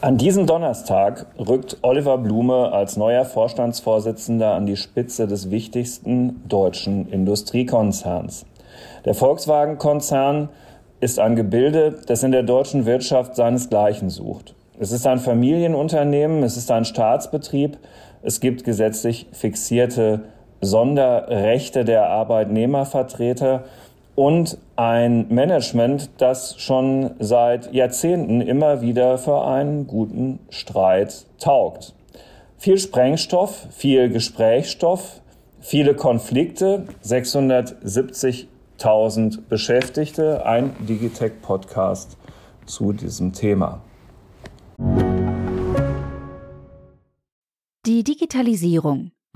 An diesem Donnerstag rückt Oliver Blume als neuer Vorstandsvorsitzender an die Spitze des wichtigsten deutschen Industriekonzerns. Der Volkswagen-Konzern ist ein Gebilde, das in der deutschen Wirtschaft seinesgleichen sucht. Es ist ein Familienunternehmen, es ist ein Staatsbetrieb, es gibt gesetzlich fixierte Sonderrechte der Arbeitnehmervertreter und ein Management, das schon seit Jahrzehnten immer wieder für einen guten Streit taugt. Viel Sprengstoff, viel Gesprächsstoff, viele Konflikte, 670.000 Beschäftigte, ein Digitech-Podcast zu diesem Thema. Die Digitalisierung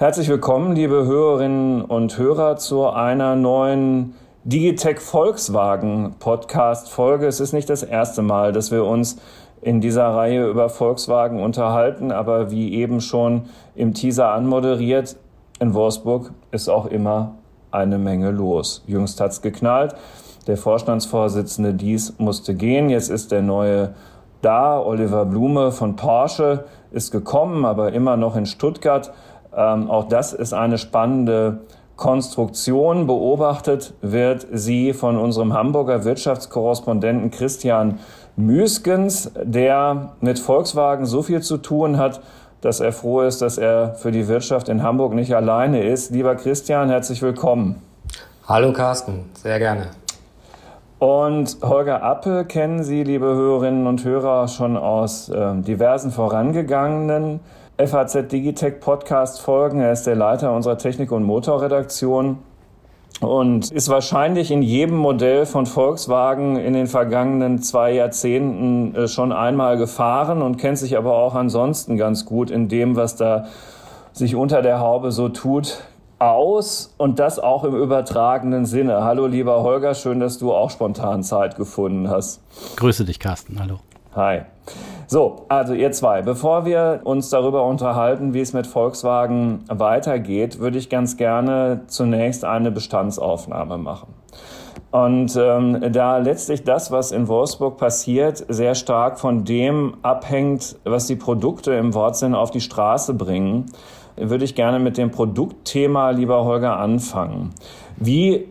Herzlich willkommen, liebe Hörerinnen und Hörer, zu einer neuen Digitech Volkswagen Podcast Folge. Es ist nicht das erste Mal, dass wir uns in dieser Reihe über Volkswagen unterhalten, aber wie eben schon im Teaser anmoderiert, in Wolfsburg ist auch immer eine Menge los. Jüngst hat's geknallt. Der Vorstandsvorsitzende Dies musste gehen. Jetzt ist der neue da. Oliver Blume von Porsche ist gekommen, aber immer noch in Stuttgart. Ähm, auch das ist eine spannende Konstruktion. Beobachtet wird sie von unserem Hamburger Wirtschaftskorrespondenten Christian Müskens, der mit Volkswagen so viel zu tun hat, dass er froh ist, dass er für die Wirtschaft in Hamburg nicht alleine ist. Lieber Christian, herzlich willkommen. Hallo Carsten, sehr gerne. Und Holger Appel kennen Sie, liebe Hörerinnen und Hörer, schon aus äh, diversen vorangegangenen FAZ Digitech Podcast folgen. Er ist der Leiter unserer Technik- und Motorredaktion und ist wahrscheinlich in jedem Modell von Volkswagen in den vergangenen zwei Jahrzehnten äh, schon einmal gefahren und kennt sich aber auch ansonsten ganz gut in dem, was da sich unter der Haube so tut, aus und das auch im übertragenen Sinne. Hallo lieber Holger, schön, dass du auch spontan Zeit gefunden hast. Grüße dich, Carsten. Hallo. Hi. So, also ihr zwei, bevor wir uns darüber unterhalten, wie es mit Volkswagen weitergeht, würde ich ganz gerne zunächst eine Bestandsaufnahme machen. Und ähm, da letztlich das, was in Wolfsburg passiert, sehr stark von dem abhängt, was die Produkte im Wortsinn auf die Straße bringen, würde ich gerne mit dem Produktthema, lieber Holger, anfangen. Wie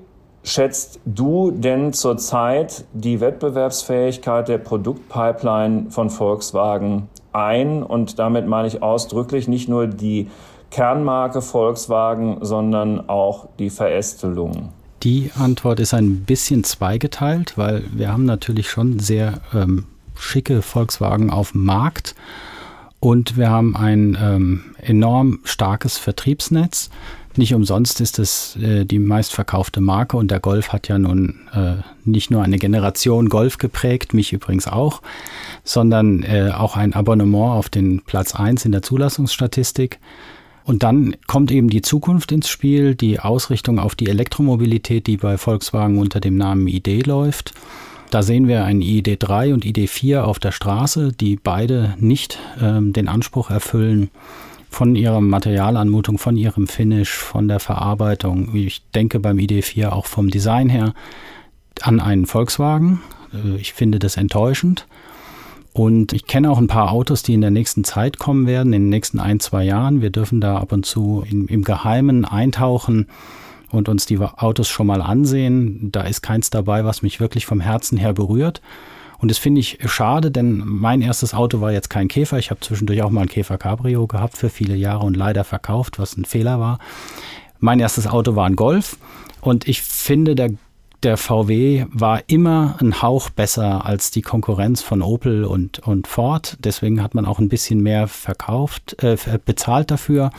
schätzt du denn zurzeit die Wettbewerbsfähigkeit der Produktpipeline von Volkswagen ein? Und damit meine ich ausdrücklich nicht nur die Kernmarke Volkswagen, sondern auch die Verästelung. Die Antwort ist ein bisschen zweigeteilt, weil wir haben natürlich schon sehr ähm, schicke Volkswagen auf dem Markt und wir haben ein ähm, enorm starkes Vertriebsnetz. Nicht umsonst ist es äh, die meistverkaufte Marke und der Golf hat ja nun äh, nicht nur eine Generation Golf geprägt, mich übrigens auch, sondern äh, auch ein Abonnement auf den Platz 1 in der Zulassungsstatistik. Und dann kommt eben die Zukunft ins Spiel, die Ausrichtung auf die Elektromobilität, die bei Volkswagen unter dem Namen ID läuft. Da sehen wir ein ID3 und ID4 auf der Straße, die beide nicht ähm, den Anspruch erfüllen, von ihrer Materialanmutung, von ihrem Finish, von der Verarbeitung, ich denke beim ID4 auch vom Design her, an einen Volkswagen. Äh, ich finde das enttäuschend. Und ich kenne auch ein paar Autos, die in der nächsten Zeit kommen werden, in den nächsten ein, zwei Jahren. Wir dürfen da ab und zu in, im Geheimen eintauchen und uns die Autos schon mal ansehen. Da ist keins dabei, was mich wirklich vom Herzen her berührt. Und das finde ich schade, denn mein erstes Auto war jetzt kein Käfer. Ich habe zwischendurch auch mal ein Käfer Cabrio gehabt für viele Jahre und leider verkauft, was ein Fehler war. Mein erstes Auto war ein Golf und ich finde, der, der VW war immer ein Hauch besser als die Konkurrenz von Opel und, und Ford. Deswegen hat man auch ein bisschen mehr verkauft, äh, bezahlt dafür.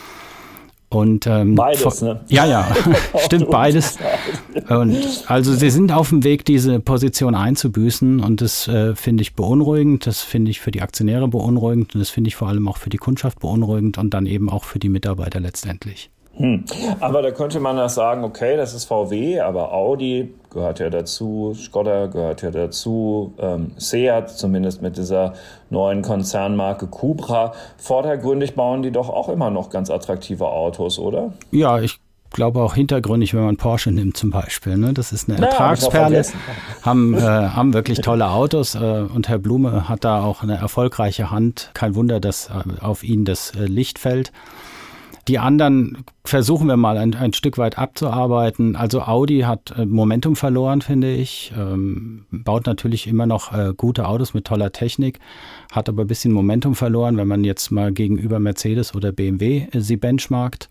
Und, ähm, beides, ne? Ja, ja, stimmt beides. Und also sie sind auf dem Weg, diese Position einzubüßen und das äh, finde ich beunruhigend, das finde ich für die Aktionäre beunruhigend und das finde ich vor allem auch für die Kundschaft beunruhigend und dann eben auch für die Mitarbeiter letztendlich. Hm. Aber da könnte man das sagen, okay, das ist VW, aber Audi gehört ja dazu, Skoda gehört ja dazu, ähm, Seat zumindest mit dieser neuen Konzernmarke Cupra. Vordergründig bauen die doch auch immer noch ganz attraktive Autos, oder? Ja, ich glaube auch hintergründig, wenn man Porsche nimmt zum Beispiel. Ne? Das ist eine Ertragsperle. haben, äh, haben wirklich tolle Autos äh, und Herr Blume hat da auch eine erfolgreiche Hand. Kein Wunder, dass äh, auf ihn das äh, Licht fällt. Die anderen versuchen wir mal ein, ein, Stück weit abzuarbeiten. Also Audi hat äh, Momentum verloren, finde ich. Ähm, baut natürlich immer noch äh, gute Autos mit toller Technik, hat aber ein bisschen Momentum verloren, wenn man jetzt mal gegenüber Mercedes oder BMW äh, sie benchmarkt.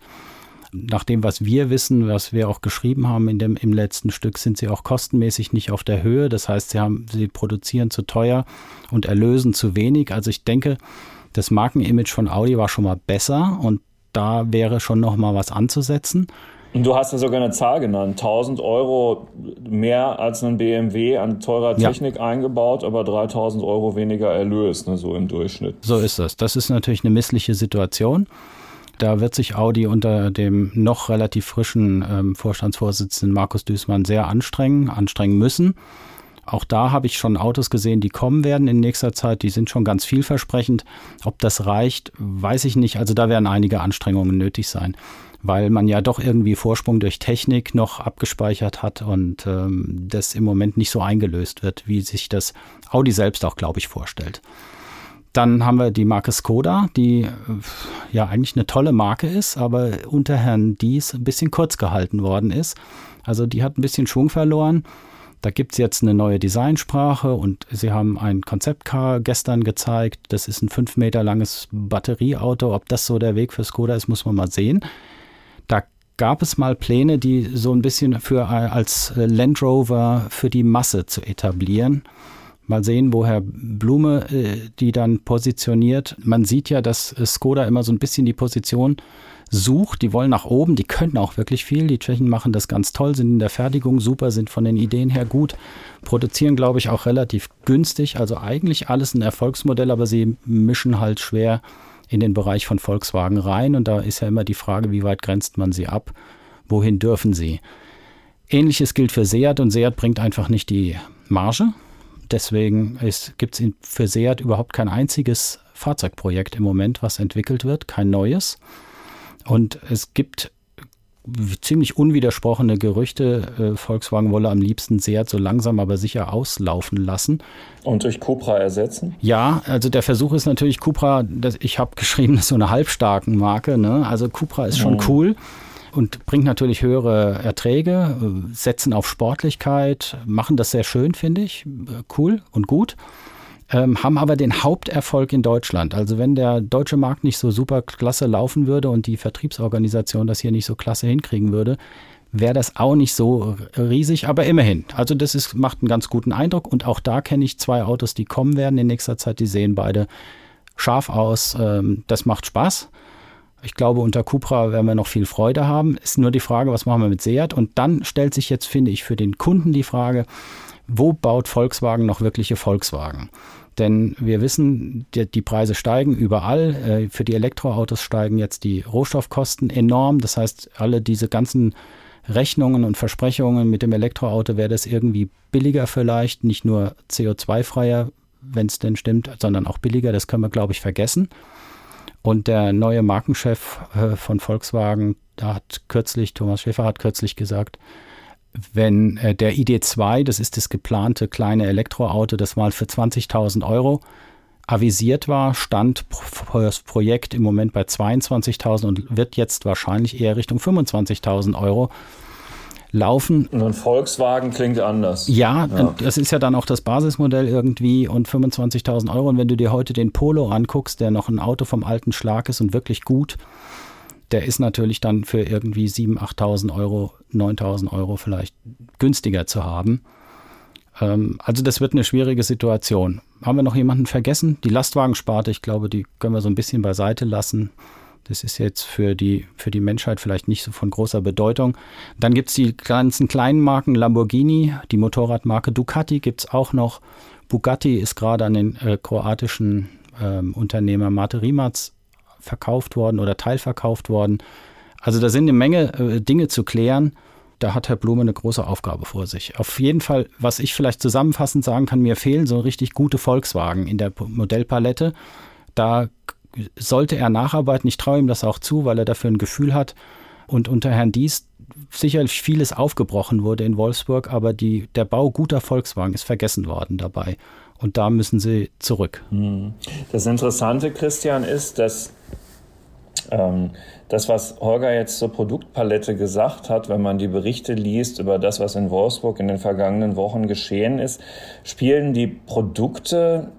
Nach dem, was wir wissen, was wir auch geschrieben haben in dem, im letzten Stück, sind sie auch kostenmäßig nicht auf der Höhe. Das heißt, sie, haben, sie produzieren zu teuer und erlösen zu wenig. Also ich denke, das Markenimage von Audi war schon mal besser und da wäre schon noch mal was anzusetzen. Und du hast ja sogar eine Zahl genannt, 1000 Euro mehr als ein BMW an teurer Technik ja. eingebaut, aber 3000 Euro weniger Erlös, ne, so im Durchschnitt. So ist das. Das ist natürlich eine missliche Situation. Da wird sich Audi unter dem noch relativ frischen ähm, Vorstandsvorsitzenden Markus Düßmann sehr anstrengen, anstrengen müssen. Auch da habe ich schon Autos gesehen, die kommen werden in nächster Zeit. Die sind schon ganz vielversprechend. Ob das reicht, weiß ich nicht. Also da werden einige Anstrengungen nötig sein, weil man ja doch irgendwie Vorsprung durch Technik noch abgespeichert hat und ähm, das im Moment nicht so eingelöst wird, wie sich das Audi selbst auch, glaube ich, vorstellt. Dann haben wir die Marke Skoda, die äh, ja eigentlich eine tolle Marke ist, aber unter Herrn Dies ein bisschen kurz gehalten worden ist. Also die hat ein bisschen Schwung verloren. Da gibt es jetzt eine neue Designsprache und sie haben ein Konzeptcar gestern gezeigt. Das ist ein fünf Meter langes Batterieauto. Ob das so der Weg für Skoda ist, muss man mal sehen. Da gab es mal Pläne, die so ein bisschen für äh, als Land Rover für die Masse zu etablieren. Mal sehen, wo Herr Blume äh, die dann positioniert. Man sieht ja, dass Skoda immer so ein bisschen die Position sucht. Die wollen nach oben, die können auch wirklich viel. Die Tschechen machen das ganz toll, sind in der Fertigung super, sind von den Ideen her gut, produzieren, glaube ich, auch relativ günstig. Also eigentlich alles ein Erfolgsmodell, aber sie mischen halt schwer in den Bereich von Volkswagen rein. Und da ist ja immer die Frage, wie weit grenzt man sie ab? Wohin dürfen sie? Ähnliches gilt für Seat und Seat bringt einfach nicht die Marge. Deswegen gibt es für Seat überhaupt kein einziges Fahrzeugprojekt im Moment, was entwickelt wird, kein neues. Und es gibt ziemlich unwidersprochene Gerüchte, äh, Volkswagen wolle am liebsten Seat so langsam aber sicher auslaufen lassen. Und durch Cupra ersetzen? Ja, also der Versuch ist natürlich Cupra, das, ich habe geschrieben, das ist so eine halbstarken Marke. Ne? Also Cupra ist schon mhm. cool und bringt natürlich höhere Erträge, äh, setzen auf Sportlichkeit, machen das sehr schön, finde ich, äh, cool und gut ähm, haben aber den Haupterfolg in Deutschland. Also wenn der deutsche Markt nicht so super klasse laufen würde und die Vertriebsorganisation das hier nicht so klasse hinkriegen würde, wäre das auch nicht so riesig, aber immerhin. Also das ist, macht einen ganz guten Eindruck und auch da kenne ich zwei Autos, die kommen werden in nächster Zeit, die sehen beide scharf aus. Ähm, das macht Spaß. Ich glaube, unter Cupra werden wir noch viel Freude haben. Ist nur die Frage, was machen wir mit Seat? Und dann stellt sich jetzt, finde ich, für den Kunden die Frage, wo baut Volkswagen noch wirkliche Volkswagen? Denn wir wissen, die, die Preise steigen überall. Äh, für die Elektroautos steigen jetzt die Rohstoffkosten enorm. Das heißt, alle diese ganzen Rechnungen und Versprechungen mit dem Elektroauto wäre das irgendwie billiger vielleicht, nicht nur CO2-freier, wenn es denn stimmt, sondern auch billiger. Das können wir, glaube ich, vergessen. Und der neue Markenchef äh, von Volkswagen, da hat kürzlich, Thomas Schäfer hat kürzlich gesagt, wenn äh, der ID2, das ist das geplante kleine Elektroauto, das mal für 20.000 Euro avisiert war, stand das Projekt im Moment bei 22.000 und wird jetzt wahrscheinlich eher Richtung 25.000 Euro laufen. Und ein Volkswagen klingt anders. Ja, ja, das ist ja dann auch das Basismodell irgendwie und 25.000 Euro. Und wenn du dir heute den Polo anguckst, der noch ein Auto vom alten Schlag ist und wirklich gut, der ist natürlich dann für irgendwie 7.000, 8.000 Euro, 9.000 Euro vielleicht günstiger zu haben. Ähm, also das wird eine schwierige Situation. Haben wir noch jemanden vergessen? Die Lastwagensparte, ich glaube, die können wir so ein bisschen beiseite lassen. Das ist jetzt für die, für die Menschheit vielleicht nicht so von großer Bedeutung. Dann gibt es die ganzen kleinen Marken Lamborghini, die Motorradmarke Ducati gibt es auch noch. Bugatti ist gerade an den äh, kroatischen äh, Unternehmer Mate Rimac verkauft worden oder teilverkauft worden. Also da sind eine Menge äh, Dinge zu klären. Da hat Herr Blume eine große Aufgabe vor sich. Auf jeden Fall, was ich vielleicht zusammenfassend sagen kann, mir fehlen so richtig gute Volkswagen in der Modellpalette. Da sollte er nacharbeiten. Ich traue ihm das auch zu, weil er dafür ein Gefühl hat. Und unter Herrn Dies sicherlich vieles aufgebrochen wurde in Wolfsburg, aber die, der Bau guter Volkswagen ist vergessen worden dabei. Und da müssen sie zurück. Hm. Das Interessante, Christian, ist, dass ähm, das, was Holger jetzt zur Produktpalette gesagt hat, wenn man die Berichte liest über das, was in Wolfsburg in den vergangenen Wochen geschehen ist, spielen die Produkte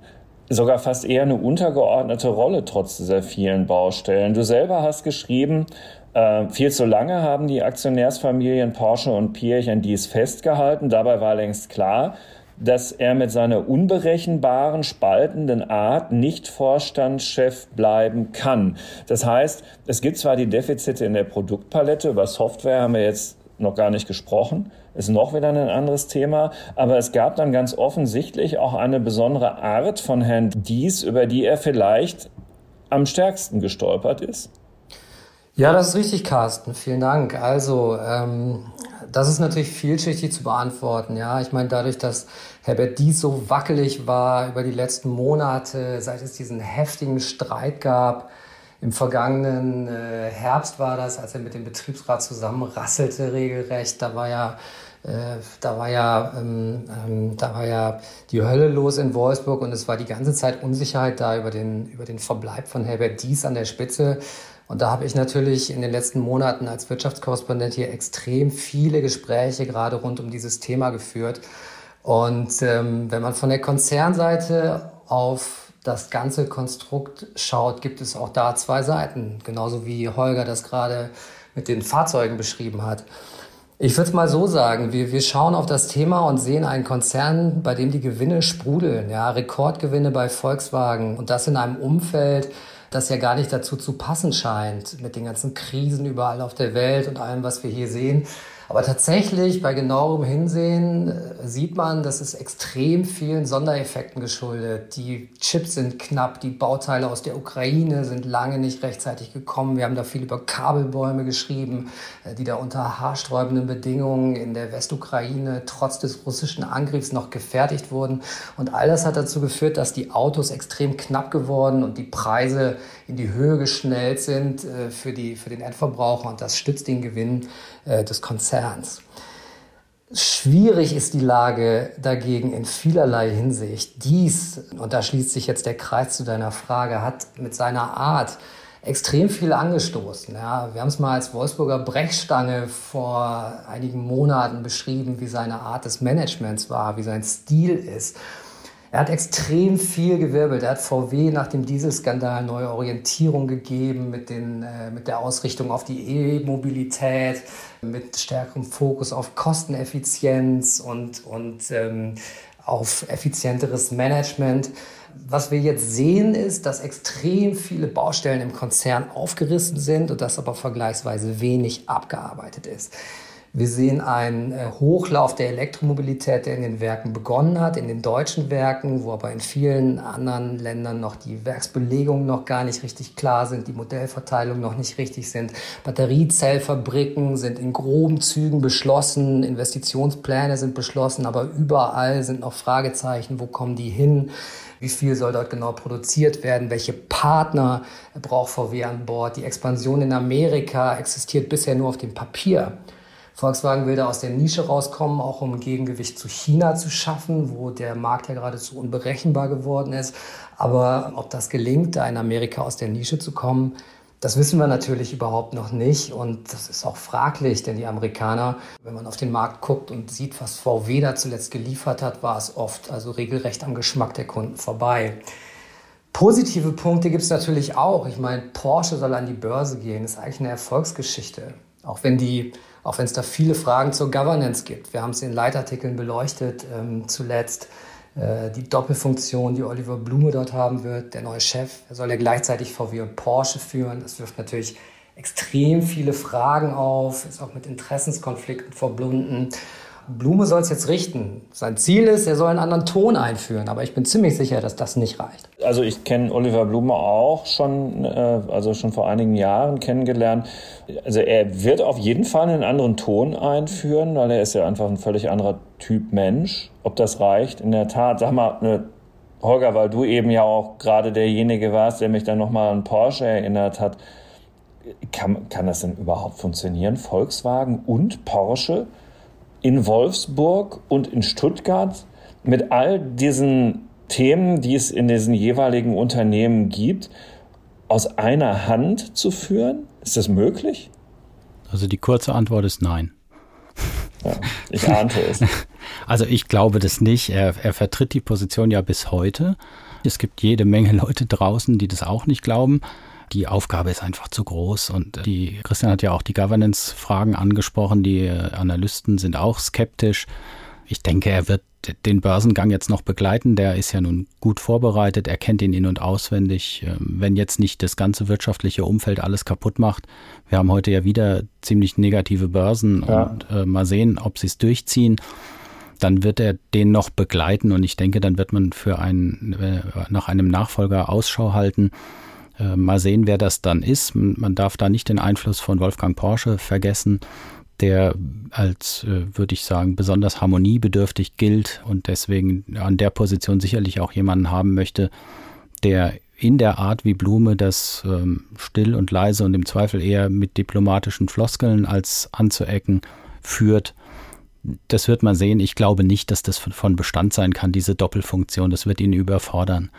sogar fast eher eine untergeordnete Rolle trotz dieser vielen Baustellen. Du selber hast geschrieben, äh, viel zu lange haben die Aktionärsfamilien Porsche und Pirch an dies festgehalten. Dabei war längst klar, dass er mit seiner unberechenbaren, spaltenden Art nicht Vorstandschef bleiben kann. Das heißt, es gibt zwar die Defizite in der Produktpalette, über Software haben wir jetzt noch gar nicht gesprochen, ist noch wieder ein anderes Thema, aber es gab dann ganz offensichtlich auch eine besondere Art von Herrn Dies, über die er vielleicht am stärksten gestolpert ist. Ja, das ist richtig, Carsten. Vielen Dank. Also, ähm, das ist natürlich vielschichtig zu beantworten. Ja, ich meine, dadurch, dass Herbert Dies so wackelig war über die letzten Monate, seit es diesen heftigen Streit gab, im vergangenen äh, Herbst war das, als er mit dem Betriebsrat zusammenrasselte regelrecht. Da war ja äh, da war ja, ähm, ähm, da war ja die Hölle los in Wolfsburg und es war die ganze Zeit Unsicherheit da über den, über den Verbleib von Herbert Dies an der Spitze. Und da habe ich natürlich in den letzten Monaten als Wirtschaftskorrespondent hier extrem viele Gespräche gerade rund um dieses Thema geführt. Und ähm, wenn man von der Konzernseite auf das ganze Konstrukt schaut, gibt es auch da zwei Seiten, genauso wie Holger das gerade mit den Fahrzeugen beschrieben hat. Ich würde es mal so sagen, wir, wir schauen auf das Thema und sehen einen Konzern, bei dem die Gewinne sprudeln, ja, Rekordgewinne bei Volkswagen und das in einem Umfeld, das ja gar nicht dazu zu passen scheint, mit den ganzen Krisen überall auf der Welt und allem, was wir hier sehen. Aber tatsächlich bei genauerem Hinsehen äh, sieht man, dass es extrem vielen Sondereffekten geschuldet. Die Chips sind knapp, die Bauteile aus der Ukraine sind lange nicht rechtzeitig gekommen. Wir haben da viel über Kabelbäume geschrieben, äh, die da unter haarsträubenden Bedingungen in der Westukraine trotz des russischen Angriffs noch gefertigt wurden. Und all das hat dazu geführt, dass die Autos extrem knapp geworden und die Preise in die Höhe geschnellt sind äh, für, die, für den Endverbraucher. Und das stützt den Gewinn des Konzerns Konzerns. Schwierig ist die Lage dagegen in vielerlei Hinsicht. Dies, und da schließt sich jetzt der Kreis zu deiner Frage, hat mit seiner Art extrem viel angestoßen. Ja, wir haben es mal als Wolfsburger Brechstange vor einigen Monaten beschrieben, wie seine Art des Managements war, wie sein Stil ist. Er hat extrem viel gewirbelt. Er hat VW nach dem Dieselskandal neue Orientierung gegeben mit, den, äh, mit der Ausrichtung auf die E-Mobilität, mit stärkerem Fokus auf Kosteneffizienz und, und ähm, auf effizienteres Management. Was wir jetzt sehen, ist, dass extrem viele Baustellen im Konzern aufgerissen sind und dass aber vergleichsweise wenig abgearbeitet ist. Wir sehen einen äh, Hochlauf der Elektromobilität, der in den Werken begonnen hat, in den deutschen Werken, wo aber in vielen anderen Ländern noch die Werksbelegungen noch gar nicht richtig klar sind, die Modellverteilungen noch nicht richtig sind. Batteriezellfabriken sind in groben Zügen beschlossen, Investitionspläne sind beschlossen, aber überall sind noch Fragezeichen, wo kommen die hin? Wie viel soll dort genau produziert werden? Welche Partner braucht VW an Bord? Die Expansion in Amerika existiert bisher nur auf dem Papier. Volkswagen will da aus der Nische rauskommen, auch um ein Gegengewicht zu China zu schaffen, wo der Markt ja geradezu unberechenbar geworden ist. Aber ob das gelingt, da in Amerika aus der Nische zu kommen, das wissen wir natürlich überhaupt noch nicht und das ist auch fraglich, denn die Amerikaner, wenn man auf den Markt guckt und sieht, was VW da zuletzt geliefert hat, war es oft also regelrecht am Geschmack der Kunden vorbei. Positive Punkte gibt es natürlich auch. Ich meine, Porsche soll an die Börse gehen, das ist eigentlich eine Erfolgsgeschichte. Auch wenn die auch wenn es da viele Fragen zur Governance gibt. Wir haben es in Leitartikeln beleuchtet ähm, zuletzt. äh, die Doppelfunktion, die Oliver Blume dort haben wird, der neue Chef. Er soll ja gleichzeitig VW und Porsche führen. Das wirft natürlich extrem viele Fragen auf, ist auch mit Interessenskonflikten verbunden. Blume soll es jetzt richten. Sein Ziel ist, er soll einen anderen Ton einführen, aber ich bin ziemlich sicher, dass das nicht reicht. Also ich kenne Oliver Blume auch schon, äh, also schon vor einigen Jahren kennengelernt. Also er wird auf jeden Fall einen anderen Ton einführen, weil er ist ja einfach ein völlig anderer Typ Mensch. Ob das reicht, in der Tat, sag mal, ne, Holger, weil du eben ja auch gerade derjenige warst, der mich dann nochmal an Porsche erinnert hat. Kann, kann das denn überhaupt funktionieren? Volkswagen und Porsche? In Wolfsburg und in Stuttgart mit all diesen Themen, die es in diesen jeweiligen Unternehmen gibt, aus einer Hand zu führen? Ist das möglich? Also die kurze Antwort ist nein. Ja, ich ahnte es. Also ich glaube das nicht. Er, er vertritt die Position ja bis heute. Es gibt jede Menge Leute draußen, die das auch nicht glauben die Aufgabe ist einfach zu groß. Und die, Christian hat ja auch die Governance-Fragen angesprochen. Die Analysten sind auch skeptisch. Ich denke, er wird den Börsengang jetzt noch begleiten. Der ist ja nun gut vorbereitet. Er kennt ihn in- und auswendig. Ähm, wenn jetzt nicht das ganze wirtschaftliche Umfeld alles kaputt macht. Wir haben heute ja wieder ziemlich negative Börsen ja. und äh, mal sehen, ob sie es durchziehen. Dann wird er den noch begleiten und ich denke, dann wird man für einen, äh, nach einem Nachfolger Ausschau halten. Äh, mal sehen, wer das dann ist. Man darf da nicht den Einfluss von Wolfgang Porsche vergessen, der als, äh, würde ich sagen, besonders harmoniebedürftig gilt und deswegen an der Position sicherlich auch jemanden haben möchte, der in der Art wie Blume das ähm, still und leise und im Zweifel eher mit diplomatischen Floskeln als anzuecken führt. Das wird man sehen. Ich glaube nicht, dass das von Bestand sein kann, diese Doppelfunktion. Das wird ihn überfordern.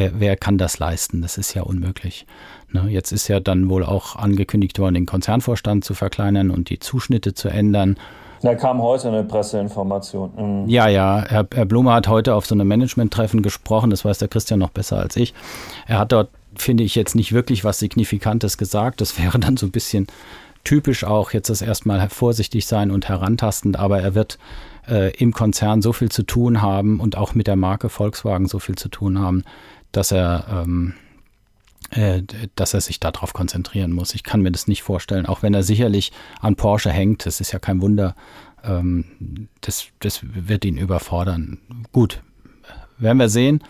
Wer, wer kann das leisten? Das ist ja unmöglich. Ne? Jetzt ist ja dann wohl auch angekündigt worden, den Konzernvorstand zu verkleinern und die Zuschnitte zu ändern. Da kam heute eine Presseinformation. Mhm. Ja, ja, Herr, Herr Blume hat heute auf so einem Management-Treffen gesprochen, das weiß der Christian noch besser als ich. Er hat dort, finde ich, jetzt nicht wirklich was Signifikantes gesagt. Das wäre dann so ein bisschen typisch auch, jetzt das erstmal vorsichtig sein und herantastend, aber er wird äh, im Konzern so viel zu tun haben und auch mit der Marke Volkswagen so viel zu tun haben, dass er, ähm, äh, dass er sich darauf konzentrieren muss. Ich kann mir das nicht vorstellen, auch wenn er sicherlich an Porsche hängt. Das ist ja kein Wunder. Ähm, das, das wird ihn überfordern. Gut, werden wir sehen.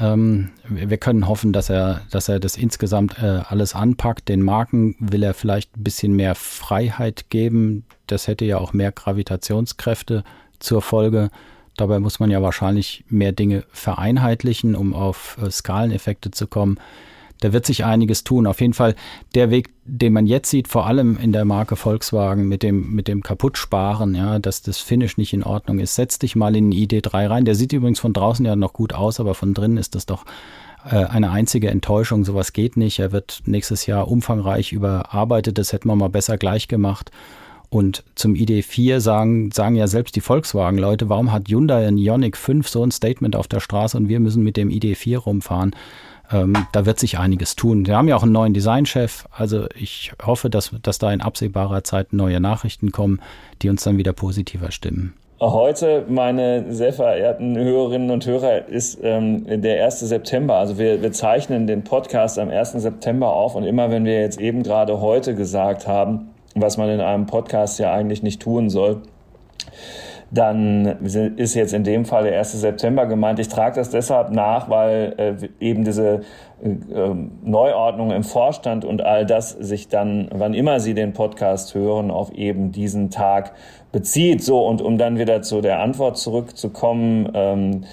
Ähm, wir können hoffen, dass er, dass er das insgesamt äh, alles anpackt. Den Marken will er vielleicht ein bisschen mehr Freiheit geben. Das hätte ja auch mehr Gravitationskräfte zur Folge. Dabei muss man ja wahrscheinlich mehr Dinge vereinheitlichen, um auf äh, Skaleneffekte zu kommen. Da wird sich einiges tun. Auf jeden Fall der Weg, den man jetzt sieht, vor allem in der Marke Volkswagen mit dem, mit dem Kaputtsparen, ja, dass das Finish nicht in Ordnung ist. Setz dich mal in den ID3 rein. Der sieht übrigens von draußen ja noch gut aus, aber von drinnen ist das doch äh, eine einzige Enttäuschung. Sowas geht nicht. Er wird nächstes Jahr umfangreich überarbeitet. Das hätten wir mal besser gleich gemacht. Und zum ID4 sagen, sagen ja selbst die Volkswagen-Leute, warum hat Hyundai ein Ioniq 5 so ein Statement auf der Straße und wir müssen mit dem ID4 rumfahren? Ähm, da wird sich einiges tun. Wir haben ja auch einen neuen Designchef. Also ich hoffe, dass, dass da in absehbarer Zeit neue Nachrichten kommen, die uns dann wieder positiver stimmen. Heute, meine sehr verehrten Hörerinnen und Hörer, ist ähm, der 1. September. Also wir, wir zeichnen den Podcast am 1. September auf und immer wenn wir jetzt eben gerade heute gesagt haben, was man in einem Podcast ja eigentlich nicht tun soll, dann ist jetzt in dem Fall der 1. September gemeint. Ich trage das deshalb nach, weil äh, eben diese äh, ähm, Neuordnung im Vorstand und all das sich dann, wann immer Sie den Podcast hören, auf eben diesen Tag bezieht. So, und um dann wieder zu der Antwort zurückzukommen, ähm,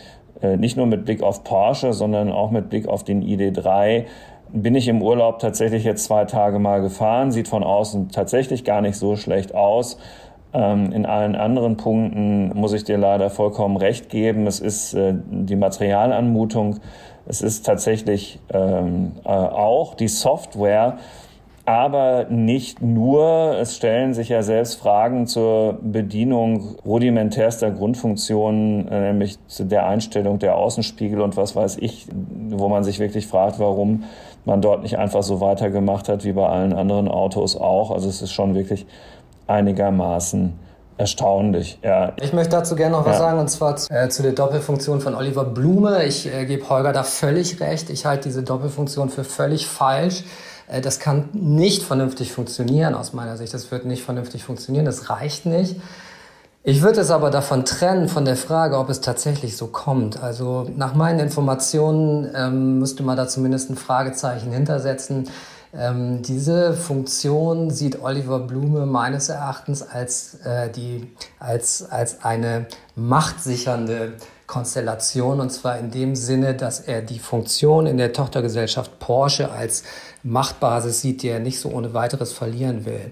äh, nicht nur mit Blick auf Porsche, sondern auch mit Blick auf den ID3, bin ich im Urlaub tatsächlich jetzt zwei Tage mal gefahren. Sieht von außen tatsächlich gar nicht so schlecht aus. Ähm, in allen anderen Punkten muss ich dir leider vollkommen recht geben. Es ist äh, die Materialanmutung, es ist tatsächlich ähm, äh, auch die Software, aber nicht nur. Es stellen sich ja selbst Fragen zur Bedienung rudimentärster Grundfunktionen, äh, nämlich zu der Einstellung der Außenspiegel und was weiß ich, wo man sich wirklich fragt, warum man dort nicht einfach so weitergemacht hat wie bei allen anderen Autos auch. Also es ist schon wirklich einigermaßen erstaunlich, ja. Ich möchte dazu gerne noch was sagen, und zwar zu, äh, zu, der Doppelfunktion von Oliver Blume. Ich äh, gebe Holger da völlig recht. Ich halte diese Doppelfunktion für völlig falsch. Äh, das kann nicht vernünftig funktionieren aus meiner Sicht. Das wird nicht vernünftig funktionieren. Das reicht nicht. Ich würde es aber davon trennen, von der Frage, ob es tatsächlich so kommt. Also nach meinen Informationen ähm, müsste man da zumindest ein Fragezeichen hintersetzen. Ähm, diese Funktion sieht Oliver Blume meines Erachtens als, äh, die, als, als eine machtsichernde Konstellation und zwar in dem Sinne, dass er die Funktion in der Tochtergesellschaft Porsche als Machtbasis sieht, die er nicht so ohne weiteres verlieren will.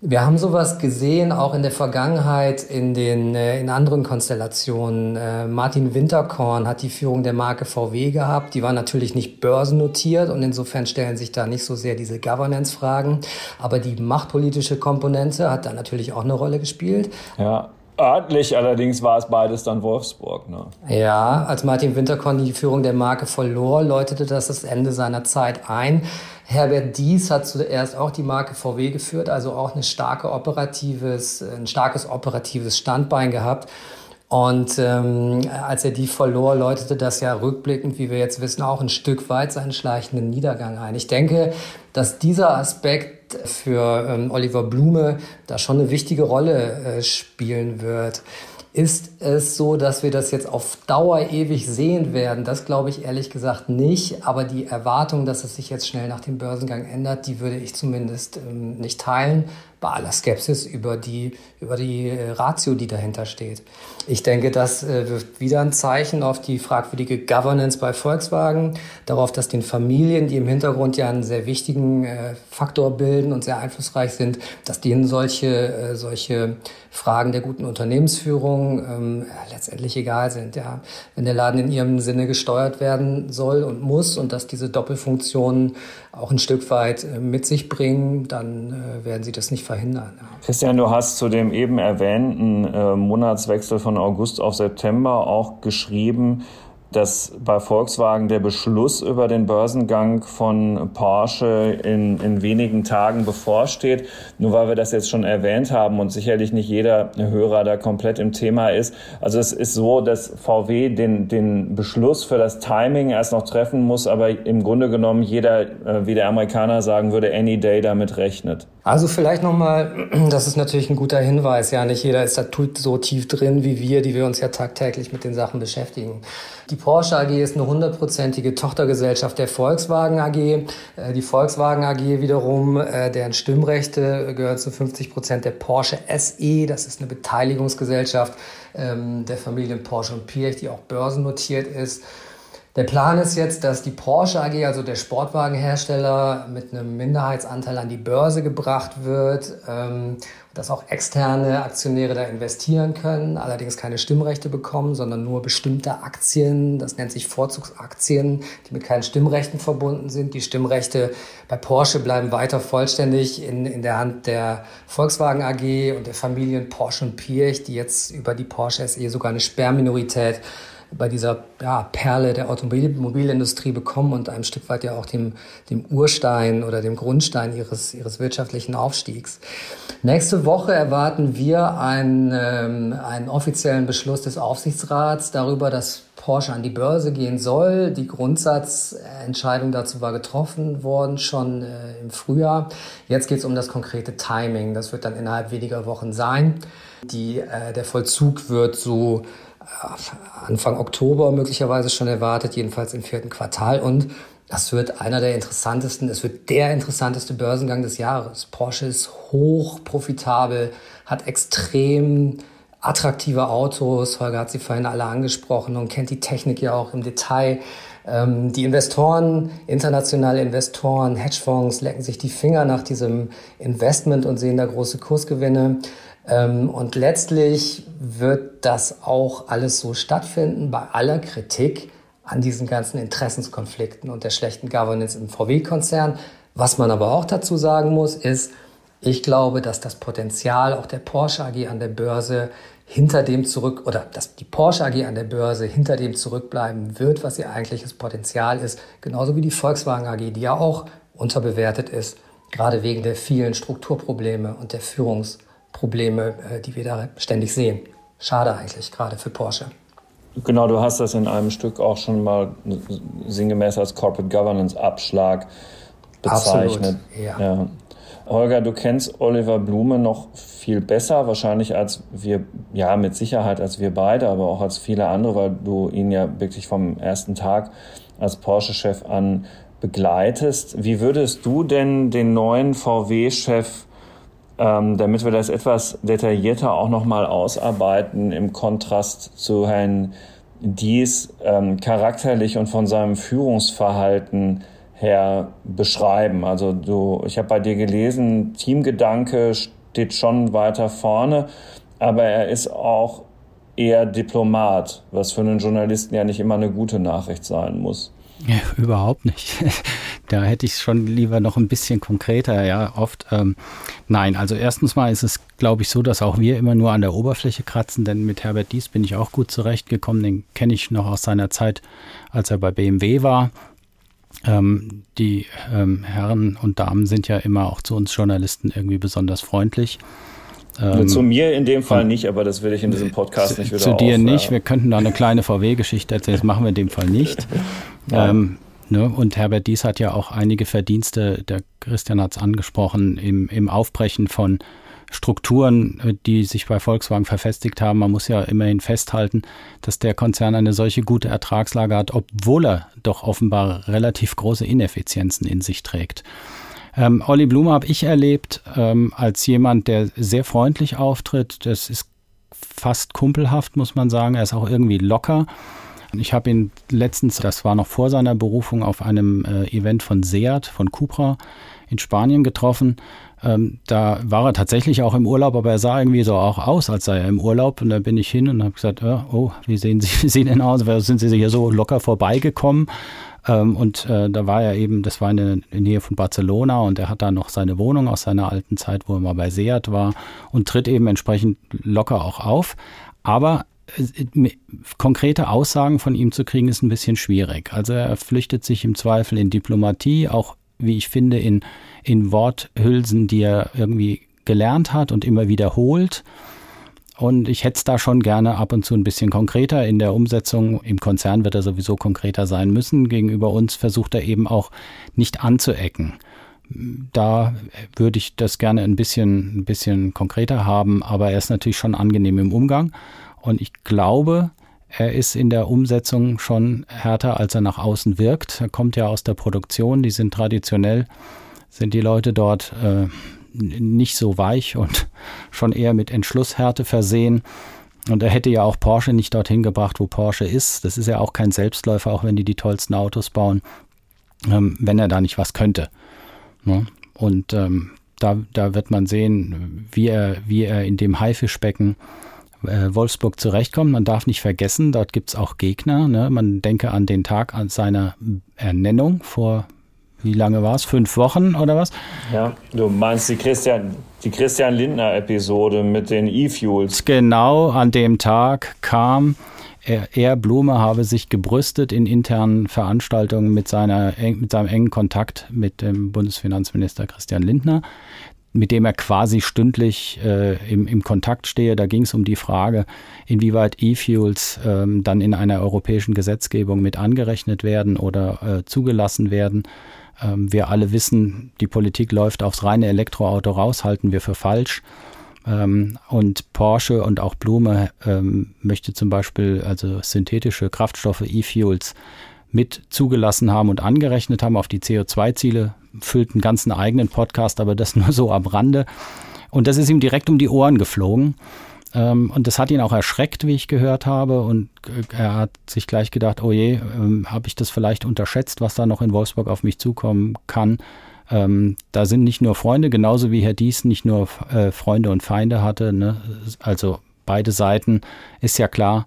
Wir haben sowas gesehen, auch in der Vergangenheit in den äh, in anderen Konstellationen. Äh, Martin Winterkorn hat die Führung der Marke VW gehabt. Die war natürlich nicht börsennotiert und insofern stellen sich da nicht so sehr diese Governance-Fragen. Aber die machtpolitische Komponente hat da natürlich auch eine Rolle gespielt. Ja. Örtlich allerdings war es beides dann Wolfsburg. Ne? Ja, als Martin Winterkorn die Führung der Marke verlor, läutete das das Ende seiner Zeit ein. Herbert Dies hat zuerst auch die Marke VW geführt, also auch eine starke operatives, ein starkes operatives Standbein gehabt. Und ähm, als er die verlor, läutete das ja rückblickend, wie wir jetzt wissen, auch ein Stück weit seinen schleichenden Niedergang ein. Ich denke, dass dieser Aspekt für ähm, Oliver Blume da schon eine wichtige Rolle äh, spielen wird. Ist es so, dass wir das jetzt auf Dauer ewig sehen werden? Das glaube ich ehrlich gesagt nicht. Aber die Erwartung, dass es sich jetzt schnell nach dem Börsengang ändert, die würde ich zumindest ähm, nicht teilen bei aller Skepsis über die, über die äh, Ratio, die dahinter steht. Ich denke, das äh, wirft wieder ein Zeichen auf die fragwürdige Governance bei Volkswagen, darauf, dass den Familien, die im Hintergrund ja einen sehr wichtigen äh, Faktor bilden und sehr einflussreich sind, dass denen solche, solche Fragen der guten Unternehmensführung ähm, letztendlich egal sind. Ja. Wenn der Laden in ihrem Sinne gesteuert werden soll und muss und dass diese Doppelfunktionen auch ein Stück weit mit sich bringen, dann werden sie das nicht verhindern. Ja. Christian, du hast zu dem eben erwähnten äh, Monatswechsel von August auf September auch geschrieben, dass bei Volkswagen der Beschluss über den Börsengang von Porsche in, in wenigen Tagen bevorsteht. Nur weil wir das jetzt schon erwähnt haben und sicherlich nicht jeder Hörer da komplett im Thema ist. Also es ist so, dass VW den, den Beschluss für das Timing erst noch treffen muss, aber im Grunde genommen jeder, äh, wie der Amerikaner sagen würde, any day damit rechnet. Also vielleicht nochmal, das ist natürlich ein guter Hinweis. Ja, nicht jeder ist da so tief drin wie wir, die wir uns ja tagtäglich mit den Sachen beschäftigen. Die Porsche AG ist eine hundertprozentige Tochtergesellschaft der Volkswagen AG. Äh, die Volkswagen AG wiederum, äh, deren Stimmrechte gehören zu 50 Prozent der Porsche SE. Das ist eine Beteiligungsgesellschaft ähm, der Familien Porsche und Pirch, die auch börsennotiert ist. Der Plan ist jetzt, dass die Porsche AG, also der Sportwagenhersteller, mit einem Minderheitsanteil an die Börse gebracht wird, ähm, dass auch externe Aktionäre da investieren können, allerdings keine Stimmrechte bekommen, sondern nur bestimmte Aktien, das nennt sich Vorzugsaktien, die mit keinen Stimmrechten verbunden sind. Die Stimmrechte bei Porsche bleiben weiter vollständig in, in der Hand der Volkswagen AG und der Familien Porsche und Pirch, die jetzt über die Porsche SE sogar eine Sperrminorität bei dieser ja, Perle der Automobilindustrie bekommen und ein Stück weit ja auch dem, dem Urstein oder dem Grundstein ihres, ihres wirtschaftlichen Aufstiegs. Nächste Woche erwarten wir einen, ähm, einen offiziellen Beschluss des Aufsichtsrats darüber, dass Porsche an die Börse gehen soll. Die Grundsatzentscheidung dazu war getroffen worden schon äh, im Frühjahr. Jetzt geht es um das konkrete Timing. Das wird dann innerhalb weniger Wochen sein. Die, äh, der Vollzug wird so Anfang Oktober möglicherweise schon erwartet, jedenfalls im vierten Quartal. Und das wird einer der interessantesten, es wird der interessanteste Börsengang des Jahres. Porsche ist hoch profitabel, hat extrem attraktive Autos. Holger hat sie vorhin alle angesprochen und kennt die Technik ja auch im Detail. Ähm, die Investoren, internationale Investoren, Hedgefonds lecken sich die Finger nach diesem Investment und sehen da große Kursgewinne. Ähm, und letztlich wird das auch alles so stattfinden bei aller Kritik an diesen ganzen Interessenskonflikten und der schlechten Governance im VW-Konzern. Was man aber auch dazu sagen muss, ist, ich glaube, dass das Potenzial auch der Porsche AG an der Börse hinter dem zurück oder dass die Porsche AG an der Börse hinter dem zurückbleiben wird, was ihr eigentliches Potenzial ist, genauso wie die Volkswagen AG, die ja auch unterbewertet ist, gerade wegen der vielen Strukturprobleme und der Führungs Probleme, äh, die wir da ständig sehen. Schade eigentlich, gerade für Porsche. Genau, du hast das in einem Stück auch schon mal sinngemäß als Corporate Governance Abschlag bezeichnet. Absolut, ja. ja. Holger, du kennst Oliver Blume noch viel besser, wahrscheinlich als wir, ja, mit Sicherheit als wir beide, aber auch als viele andere, weil du ihn ja wirklich vom ersten Tag als Porsche-Chef an begleitest. Wie würdest du denn den neuen VW-Chef, ähm, damit wir das etwas detaillierter auch nochmal ausarbeiten, im Kontrast zu Herrn Dies ähm, charakterlich und von seinem Führungsverhalten her beschreiben? Also du, ich habe bei dir gelesen, Teamgedanke steht schon weiter vorne, aber er ist auch eher Diplomat, was für einen Journalisten ja nicht immer eine gute Nachricht sein muss. Ja, überhaupt nicht. Da hätte ich es schon lieber noch ein bisschen konkreter, ja, oft. Ähm, nein, also erstens mal ist es, glaube ich, so, dass auch wir immer nur an der Oberfläche kratzen, denn mit Herbert Dies bin ich auch gut zurechtgekommen. Den kenne ich noch aus seiner Zeit, als er bei BMW war. Ähm, die ähm, Herren und Damen sind ja immer auch zu uns Journalisten irgendwie besonders freundlich. Ähm, zu mir in dem Fall nicht, aber das will ich in diesem Podcast zu, nicht wieder Zu dir auf, nicht. Wir könnten da eine kleine VW-Geschichte erzählen. Das machen wir in dem Fall nicht. ähm, ne? Und Herbert Dies hat ja auch einige Verdienste, der Christian hat es angesprochen, im, im Aufbrechen von Strukturen, äh, die sich bei Volkswagen verfestigt haben. Man muss ja immerhin festhalten, dass der Konzern eine solche gute Ertragslage hat, obwohl er doch offenbar relativ große Ineffizienzen in sich trägt. Ähm, Olli Blume habe ich erlebt ähm, als jemand, der sehr freundlich auftritt. Das ist fast kumpelhaft, muss man sagen. Er ist auch irgendwie locker. Ich habe ihn letztens, das war noch vor seiner Berufung, auf einem äh, Event von Seat, von Cupra in Spanien getroffen. Ähm, da war er tatsächlich auch im Urlaub, aber er sah irgendwie so auch aus, als sei er im Urlaub. Und da bin ich hin und habe gesagt, oh, wie sehen Sie, Sie denn aus? Sind Sie hier so locker vorbeigekommen? Ähm, und äh, da war er eben, das war in der Nähe von Barcelona und er hat da noch seine Wohnung aus seiner alten Zeit, wo er mal bei Seat war und tritt eben entsprechend locker auch auf. Aber konkrete Aussagen von ihm zu kriegen, ist ein bisschen schwierig. Also er flüchtet sich im Zweifel in Diplomatie, auch wie ich finde, in, in Worthülsen, die er irgendwie gelernt hat und immer wiederholt. Und ich hätte es da schon gerne ab und zu ein bisschen konkreter in der Umsetzung. Im Konzern wird er sowieso konkreter sein müssen. Gegenüber uns versucht er eben auch nicht anzuecken. Da würde ich das gerne ein bisschen, ein bisschen konkreter haben, aber er ist natürlich schon angenehm im Umgang. Und ich glaube, er ist in der Umsetzung schon härter, als er nach außen wirkt. Er kommt ja aus der Produktion, die sind traditionell, sind die Leute dort äh, nicht so weich und schon eher mit Entschlusshärte versehen. Und er hätte ja auch Porsche nicht dorthin gebracht, wo Porsche ist. Das ist ja auch kein Selbstläufer, auch wenn die die tollsten Autos bauen, ähm, wenn er da nicht was könnte. Ne? Und ähm, da, da wird man sehen, wie er, wie er in dem Haifischbecken äh, Wolfsburg zurechtkommt. Man darf nicht vergessen, dort gibt es auch Gegner. Ne? Man denke an den Tag an seiner Ernennung vor, wie lange war es? Fünf Wochen oder was? Ja, du meinst die Christian, die Christian Lindner-Episode mit den E-Fuels. Genau, an dem Tag kam er, er, Blume, habe sich gebrüstet in internen Veranstaltungen mit, seiner, mit seinem engen Kontakt mit dem Bundesfinanzminister Christian Lindner mit dem er quasi stündlich äh, im, im Kontakt stehe. Da ging es um die Frage, inwieweit E-Fuels ähm, dann in einer europäischen Gesetzgebung mit angerechnet werden oder äh, zugelassen werden. Ähm, wir alle wissen, die Politik läuft aufs reine Elektroauto raus, halten wir für falsch. Ähm, und Porsche und auch Blume ähm, möchte zum Beispiel also synthetische Kraftstoffe, E-Fuels, mit zugelassen haben und angerechnet haben auf die CO2-Ziele füllt einen ganzen eigenen Podcast, aber das nur so am Rande. Und das ist ihm direkt um die Ohren geflogen. Ähm, und das hat ihn auch erschreckt, wie ich gehört habe. Und äh, er hat sich gleich gedacht, oh je, ähm, habe ich das vielleicht unterschätzt, was da noch in Wolfsburg auf mich zukommen kann. Ähm, da sind nicht nur Freunde, genauso wie Herr Dies nicht nur äh, Freunde und Feinde hatte. Ne? Also beide Seiten ist ja klar.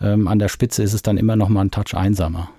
An der Spitze ist es dann immer noch mal ein Touch einsamer.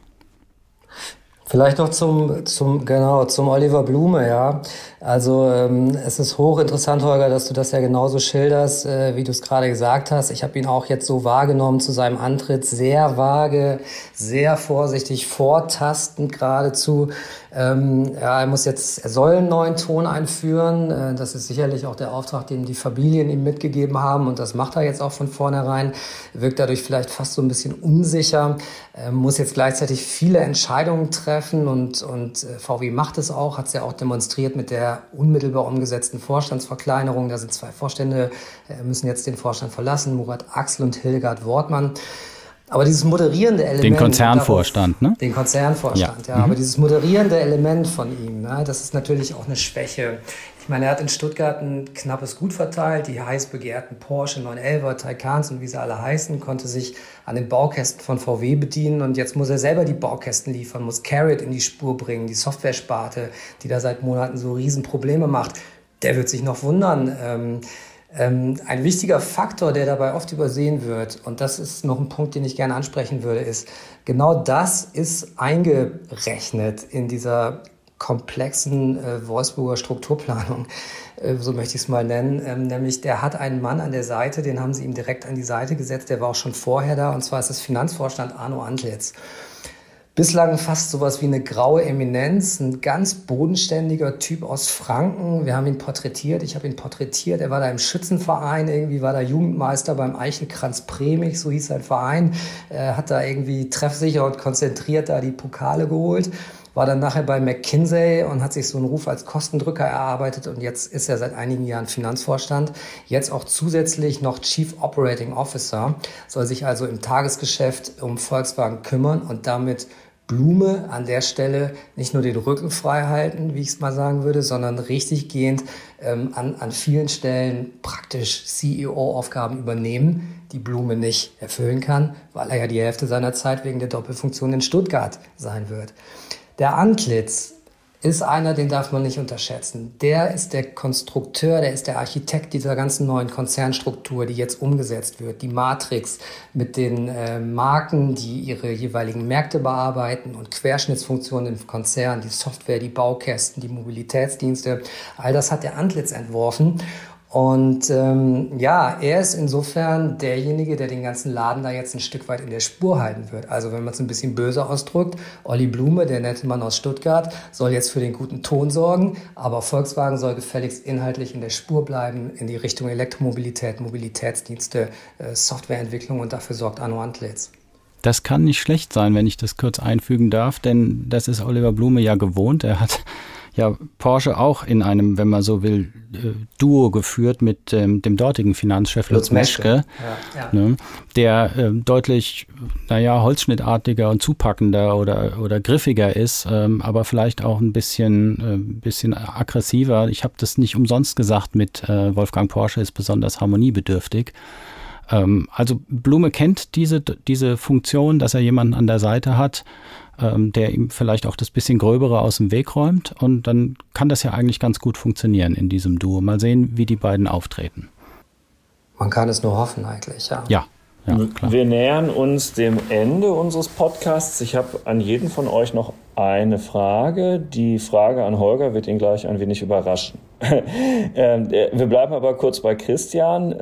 Vielleicht noch zum, zum, genau, zum Oliver Blume, ja. Also ähm, es ist hochinteressant, Holger, dass du das ja genauso schilderst, äh, wie du es gerade gesagt hast. Ich habe ihn auch jetzt so wahrgenommen zu seinem Antritt, sehr vage, sehr vorsichtig, vortastend geradezu. Ähm, ja, er muss jetzt, er soll einen neuen Ton einführen. Äh, das ist sicherlich auch der Auftrag, den die Familien ihm mitgegeben haben und das macht er jetzt auch von vornherein. Wirkt dadurch vielleicht fast so ein bisschen unsicher, äh, muss jetzt gleichzeitig viele Entscheidungen treffen und, und äh, VW macht es auch, hat es ja auch demonstriert mit der unmittelbar umgesetzten Vorstandsverkleinerung. Da sind zwei Vorstände, äh, müssen jetzt den Vorstand verlassen, Murat Axel und Hildegard Wortmann. Aber dieses moderierende Element. Den Konzernvorstand, ne? Den Konzernvorstand, ja. ja. Mhm. Aber dieses moderierende Element von ihm, ne, das ist natürlich auch eine Schwäche. Ich meine, er hat in Stuttgart ein knappes Gut verteilt, die heiß begehrten Porsche 911, Taycans und wie sie alle heißen, konnte sich an den Baukästen von VW bedienen und jetzt muss er selber die Baukästen liefern, muss Carrot in die Spur bringen, die Software-Sparte, die da seit Monaten so Riesenprobleme macht. Der wird sich noch wundern. Ähm, ähm, ein wichtiger Faktor, der dabei oft übersehen wird, und das ist noch ein Punkt, den ich gerne ansprechen würde, ist, genau das ist eingerechnet in dieser komplexen äh, Wolfsburger Strukturplanung, äh, so möchte ich es mal nennen. Ähm, nämlich, der hat einen Mann an der Seite, den haben sie ihm direkt an die Seite gesetzt, der war auch schon vorher da, und zwar ist das Finanzvorstand Arno Antlitz. Bislang fast sowas wie eine graue Eminenz, ein ganz bodenständiger Typ aus Franken. Wir haben ihn porträtiert, ich habe ihn porträtiert. Er war da im Schützenverein, irgendwie war da Jugendmeister beim Eichelkranz Premich, so hieß sein Verein. Er hat da irgendwie treffsicher und konzentriert da die Pokale geholt war dann nachher bei McKinsey und hat sich so einen Ruf als Kostendrücker erarbeitet und jetzt ist er seit einigen Jahren Finanzvorstand, jetzt auch zusätzlich noch Chief Operating Officer, soll sich also im Tagesgeschäft um Volkswagen kümmern und damit Blume an der Stelle nicht nur den Rücken frei halten, wie ich es mal sagen würde, sondern richtig gehend ähm, an, an vielen Stellen praktisch CEO-Aufgaben übernehmen, die Blume nicht erfüllen kann, weil er ja die Hälfte seiner Zeit wegen der Doppelfunktion in Stuttgart sein wird. Der Antlitz ist einer, den darf man nicht unterschätzen. Der ist der Konstrukteur, der ist der Architekt dieser ganzen neuen Konzernstruktur, die jetzt umgesetzt wird. Die Matrix mit den äh, Marken, die ihre jeweiligen Märkte bearbeiten und Querschnittsfunktionen im Konzern, die Software, die Baukästen, die Mobilitätsdienste. All das hat der Antlitz entworfen. Und ähm, ja, er ist insofern derjenige, der den ganzen Laden da jetzt ein Stück weit in der Spur halten wird. Also wenn man es ein bisschen böse ausdrückt, Olli Blume, der nette Mann aus Stuttgart, soll jetzt für den guten Ton sorgen, aber Volkswagen soll gefälligst inhaltlich in der Spur bleiben in die Richtung Elektromobilität, Mobilitätsdienste, äh, Softwareentwicklung und dafür sorgt Arno Antlitz. Das kann nicht schlecht sein, wenn ich das kurz einfügen darf, denn das ist Oliver Blume ja gewohnt. Er hat ja Porsche auch in einem, wenn man so will, äh, Duo geführt mit ähm, dem dortigen Finanzchef Lutz, Lutz Meschke, ja, ja. Ne, der äh, deutlich, naja, holzschnittartiger und zupackender oder, oder griffiger ist, ähm, aber vielleicht auch ein bisschen, äh, bisschen aggressiver. Ich habe das nicht umsonst gesagt mit äh, Wolfgang Porsche ist besonders harmoniebedürftig. Ähm, also Blume kennt diese, diese Funktion, dass er jemanden an der Seite hat, ähm, der ihm vielleicht auch das bisschen Gröbere aus dem Weg räumt. Und dann kann das ja eigentlich ganz gut funktionieren in diesem Duo. Mal sehen, wie die beiden auftreten. Man kann es nur hoffen eigentlich, ja. Ja. Ja, Wir nähern uns dem Ende unseres Podcasts. Ich habe an jeden von euch noch eine Frage. Die Frage an Holger wird ihn gleich ein wenig überraschen. Ähm, äh, wir bleiben aber kurz bei Christian.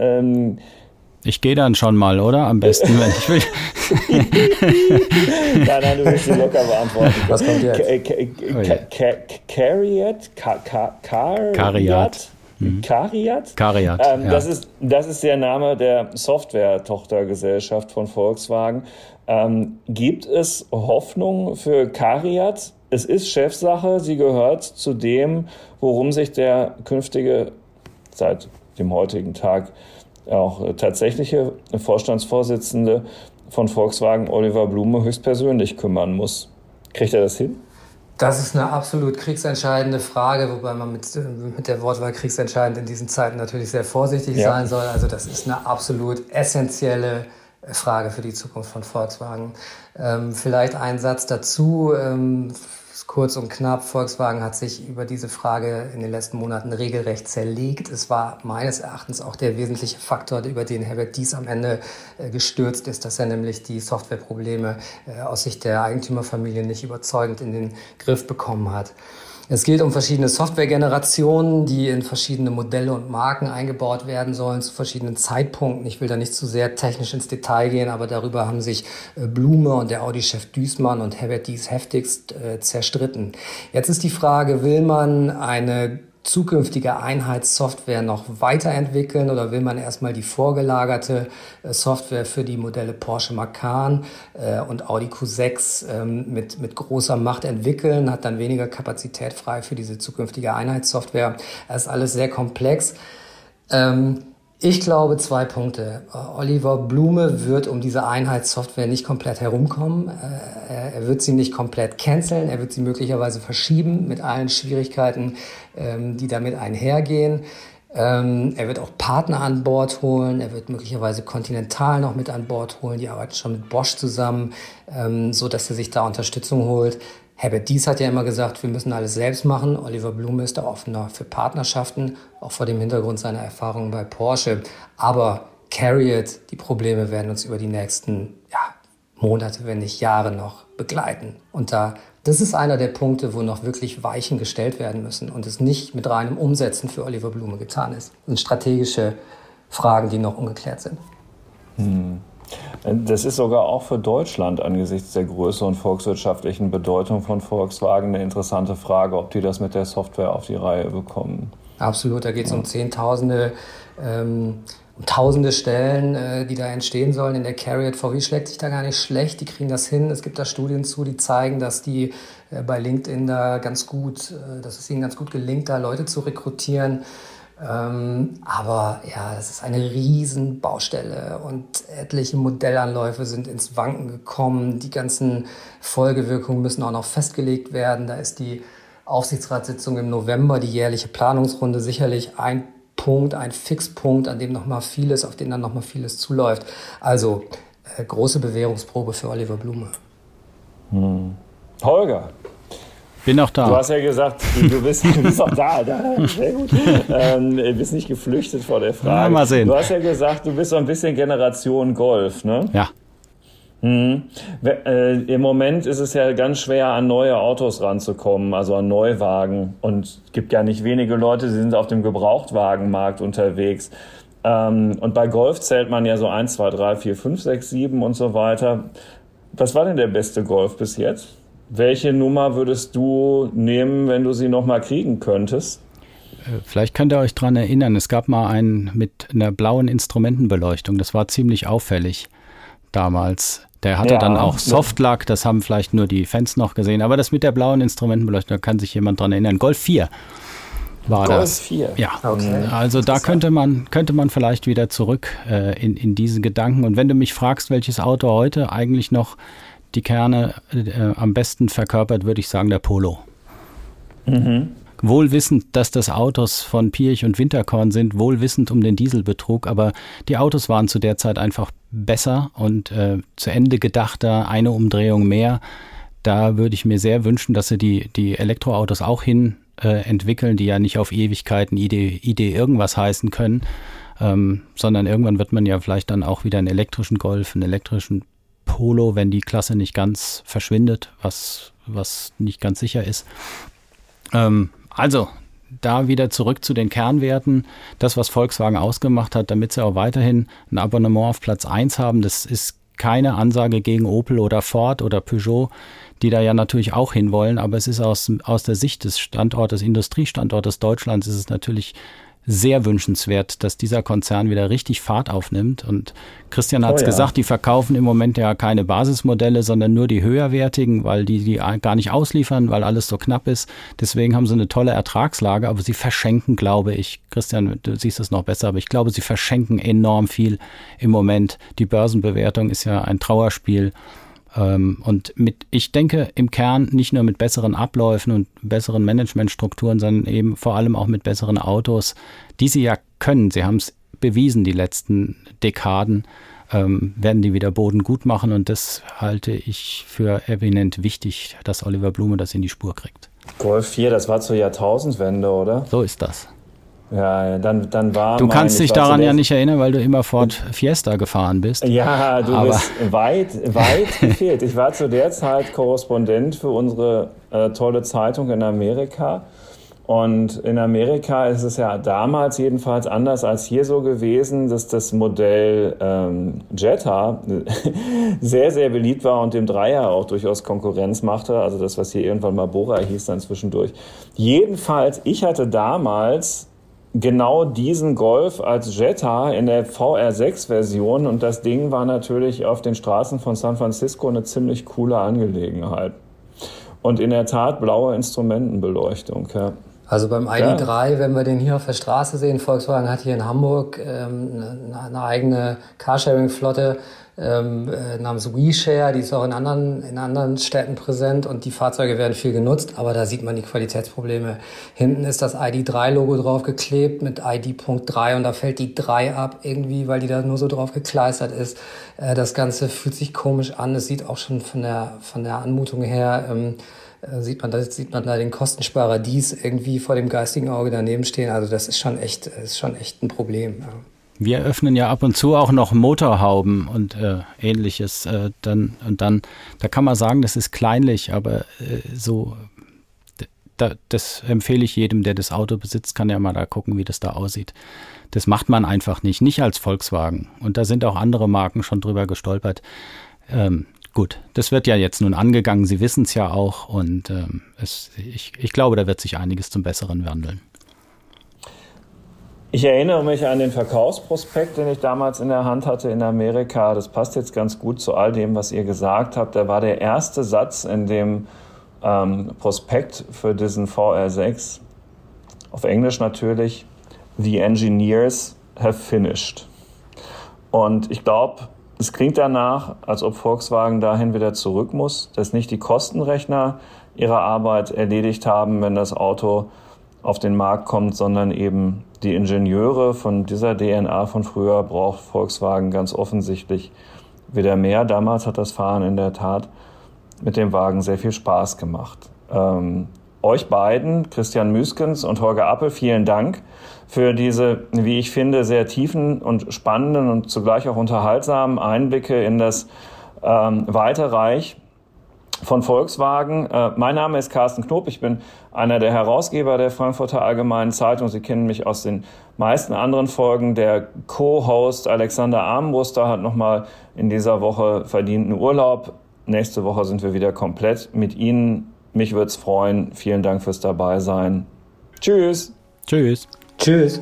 Ich gehe dann schon mal, oder? Am besten, wenn ich will. nein, nein, du willst sie locker beantworten. Was kommt jetzt? Cariat? Cariat? Cariat? Cariat. Ähm, ja. das, ist, das ist der Name der Software-Tochtergesellschaft von Volkswagen. Ähm, gibt es Hoffnung für Cariat? Es ist Chefsache, sie gehört zu dem, worum sich der künftige, seit dem heutigen Tag, auch tatsächliche Vorstandsvorsitzende von Volkswagen, Oliver Blume, höchstpersönlich kümmern muss. Kriegt er das hin? Das ist eine absolut kriegsentscheidende Frage, wobei man mit, mit der Wortwahl kriegsentscheidend in diesen Zeiten natürlich sehr vorsichtig ja. sein soll. Also das ist eine absolut essentielle Frage für die Zukunft von Volkswagen. Ähm, vielleicht ein Satz dazu. Ähm, kurz und knapp, Volkswagen hat sich über diese Frage in den letzten Monaten regelrecht zerlegt. Es war meines Erachtens auch der wesentliche Faktor, über den Herbert Dies am Ende äh, gestürzt ist, dass er nämlich die Softwareprobleme äh, aus Sicht der Eigentümerfamilie nicht überzeugend in den Griff bekommen hat. Es geht um verschiedene Softwaregenerationen, die in verschiedene Modelle und Marken eingebaut werden sollen zu verschiedenen Zeitpunkten. Ich will da nicht zu sehr technisch ins Detail gehen, aber darüber haben sich äh, Blume und der Audi-Chef Duismann und Herbert Dies heftigst äh, zerstritten. Jetzt ist die Frage, will man eine zukünftige Einheitssoftware noch weiterentwickeln oder will man erstmal die vorgelagerte äh, Software für die Modelle Porsche Macan äh, und Audi Q6 ähm, mit, mit großer Macht entwickeln, hat dann weniger Kapazität frei für diese zukünftige Einheitssoftware. Das ist alles sehr komplex. Ähm, ich glaube zwei Punkte. Oliver Blume wird um diese Einheitssoftware nicht komplett herumkommen. Äh, er wird sie nicht komplett canceln. Er wird sie möglicherweise verschieben mit allen Schwierigkeiten, ähm, die damit einhergehen. Ähm, er wird auch Partner an Bord holen. Er wird möglicherweise Continental noch mit an Bord holen. Die arbeiten schon mit Bosch zusammen, ähm, so dass er sich da Unterstützung holt. Herbert Dies hat ja immer gesagt, wir müssen alles selbst machen. Oliver Blume ist da offener für Partnerschaften, auch vor dem Hintergrund seiner Erfahrungen bei Porsche. Aber Carriot, die Probleme werden uns über die nächsten ja, Monate, wenn nicht Jahre noch begleiten. Und da, das ist einer der Punkte, wo noch wirklich Weichen gestellt werden müssen und es nicht mit reinem Umsetzen für Oliver Blume getan ist. Das sind strategische Fragen, die noch ungeklärt sind. Hm. Das ist sogar auch für Deutschland angesichts der Größe und volkswirtschaftlichen Bedeutung von Volkswagen eine interessante Frage, ob die das mit der Software auf die Reihe bekommen. Absolut, da geht es ja. um Zehntausende, ähm, um tausende Stellen, äh, die da entstehen sollen in der Carriot. VW schlägt sich da gar nicht schlecht, die kriegen das hin. Es gibt da Studien zu, die zeigen, dass die äh, bei LinkedIn da ganz gut, äh, dass es ihnen ganz gut gelingt, da Leute zu rekrutieren. Ähm, aber ja, das ist eine riesen Baustelle und etliche Modellanläufe sind ins Wanken gekommen. Die ganzen Folgewirkungen müssen auch noch festgelegt werden. Da ist die Aufsichtsratssitzung im November, die jährliche Planungsrunde sicherlich ein Punkt, ein Fixpunkt, an dem noch mal vieles, auf den dann noch mal vieles zuläuft. Also äh, große Bewährungsprobe für Oliver Blume. Hm. Holger, bin auch da. Du hast ja gesagt, du bist, du bist auch da. da. Sehr gut. Ähm, du bist nicht geflüchtet vor der Frage. Ja, mal sehen. Du hast ja gesagt, du bist so ein bisschen Generation Golf, ne? Ja. Mhm. Äh, Im Moment ist es ja ganz schwer, an neue Autos ranzukommen, also an Neuwagen. Und es gibt ja nicht wenige Leute, die sind auf dem Gebrauchtwagenmarkt unterwegs. Ähm, und bei Golf zählt man ja so 1, 2, 3, 4, 5, 6, 7 und so weiter. Was war denn der beste Golf bis jetzt? Welche Nummer würdest du nehmen, wenn du sie nochmal kriegen könntest? Äh, vielleicht könnt ihr euch daran erinnern, es gab mal einen mit einer blauen Instrumentenbeleuchtung. Das war ziemlich auffällig damals. Der hatte ja, dann auch Softlack, das haben vielleicht nur die Fans noch gesehen. Aber das mit der blauen Instrumentenbeleuchtung, da kann sich jemand dran erinnern. Golf 4 war Golf das. 4. Ja, okay. also da könnte man, könnte man vielleicht wieder zurück äh, in, in diese Gedanken. Und wenn du mich fragst, welches Auto heute eigentlich noch die Kerne äh, am besten verkörpert, würde ich sagen, der Polo. Mhm. Wohlwissend, dass das Autos von Pirch und Winterkorn sind, wohlwissend um den Dieselbetrug, aber die Autos waren zu der Zeit einfach besser und äh, zu Ende gedachter, eine Umdrehung mehr. Da würde ich mir sehr wünschen, dass sie die, die Elektroautos auch hin äh, entwickeln, die ja nicht auf Ewigkeiten Idee, Idee irgendwas heißen können, ähm, sondern irgendwann wird man ja vielleicht dann auch wieder einen elektrischen Golf, einen elektrischen Polo, wenn die Klasse nicht ganz verschwindet, was, was nicht ganz sicher ist. Ähm, also, da wieder zurück zu den Kernwerten. Das, was Volkswagen ausgemacht hat, damit sie auch weiterhin ein Abonnement auf Platz 1 haben, das ist keine Ansage gegen Opel oder Ford oder Peugeot, die da ja natürlich auch hinwollen, aber es ist aus, aus der Sicht des Standortes, Industriestandortes Deutschlands, ist es natürlich sehr wünschenswert, dass dieser Konzern wieder richtig Fahrt aufnimmt. Und Christian hat es oh, ja. gesagt, die verkaufen im Moment ja keine Basismodelle, sondern nur die höherwertigen, weil die die gar nicht ausliefern, weil alles so knapp ist. Deswegen haben sie eine tolle Ertragslage, aber sie verschenken, glaube ich, Christian, du siehst es noch besser, aber ich glaube, sie verschenken enorm viel im Moment. Die Börsenbewertung ist ja ein Trauerspiel. Ähm, und mit, ich denke im Kern nicht nur mit besseren Abläufen und besseren Managementstrukturen, sondern eben vor allem auch mit besseren Autos, die sie ja können. Sie haben es bewiesen die letzten Dekaden. ähm, werden die wieder Boden gut machen und das halte ich für eminent wichtig, dass Oliver Blume das in die Spur kriegt. Golf 4, das war zur Jahrtausendwende, oder? So ist das. Ja, dann, dann war. Du kannst dich daran ja nicht erinnern, weil du immer Ford Fiesta gefahren bist. Ja, du Aber bist weit, weit gefehlt. Ich war zu der Zeit Korrespondent für unsere äh, tolle Zeitung in Amerika. Und in Amerika ist es ja damals jedenfalls anders als hier so gewesen, dass das Modell ähm, Jetta sehr, sehr beliebt war und dem Dreier auch durchaus Konkurrenz machte. Also das, was hier irgendwann mal Bora hieß dann zwischendurch. Jedenfalls, ich hatte damals genau diesen Golf als Jetta in der VR6-Version und das Ding war natürlich auf den Straßen von San Francisco eine ziemlich coole Angelegenheit. Und in der Tat blaue Instrumentenbeleuchtung. Ja. Also beim ID3, ja. wenn wir den hier auf der Straße sehen, Volkswagen hat hier in Hamburg ähm, eine, eine eigene Carsharing-Flotte ähm, äh, namens WeShare, die ist auch in anderen, in anderen Städten präsent und die Fahrzeuge werden viel genutzt, aber da sieht man die Qualitätsprobleme. Hinten ist das ID3-Logo draufgeklebt mit ID.3 und da fällt die 3 ab irgendwie, weil die da nur so drauf gekleistert ist. Äh, das Ganze fühlt sich komisch an, es sieht auch schon von der, von der Anmutung her... Ähm, äh, sieht man, da sieht man da den Kostensparer dies irgendwie vor dem geistigen Auge daneben stehen. Also das ist schon echt, ist schon echt ein Problem. Ja. Wir öffnen ja ab und zu auch noch Motorhauben und äh, ähnliches. Äh, dann, und dann, da kann man sagen, das ist kleinlich, aber äh, so, da, das empfehle ich jedem, der das Auto besitzt, kann ja mal da gucken, wie das da aussieht. Das macht man einfach nicht, nicht als Volkswagen. Und da sind auch andere Marken schon drüber gestolpert. Ähm, gut, das wird ja jetzt nun angegangen, Sie wissen es ja auch und ähm, es, ich, ich glaube, da wird sich einiges zum Besseren wandeln. Ich erinnere mich an den Verkaufsprospekt, den ich damals in der Hand hatte in Amerika. Das passt jetzt ganz gut zu all dem, was ihr gesagt habt. Da war der erste Satz in dem ähm, Prospekt für diesen VR6, auf Englisch natürlich, The Engineers have finished. Und ich glaube, es klingt danach, als ob Volkswagen dahin wieder zurück muss, dass nicht die Kostenrechner ihre Arbeit erledigt haben, wenn das Auto auf den Markt kommt, sondern eben die Ingenieure von dieser DNA von früher braucht Volkswagen ganz offensichtlich wieder mehr. Damals hat das Fahren in der Tat mit dem Wagen sehr viel Spaß gemacht. Ähm, euch beiden, Christian Müskens und Holger Appel, vielen Dank für diese, wie ich finde, sehr tiefen und spannenden und zugleich auch unterhaltsamen Einblicke in das ähm, weite Reich von Volkswagen. Äh, mein Name ist Carsten Knob, ich bin einer der Herausgeber der Frankfurter Allgemeinen Zeitung. Sie kennen mich aus den meisten anderen Folgen. Der Co-Host Alexander Armbruster hat nochmal in dieser Woche verdienten Urlaub. Nächste Woche sind wir wieder komplett mit Ihnen mich würde es freuen. Vielen Dank fürs Dabeisein. Tschüss. Tschüss. Tschüss.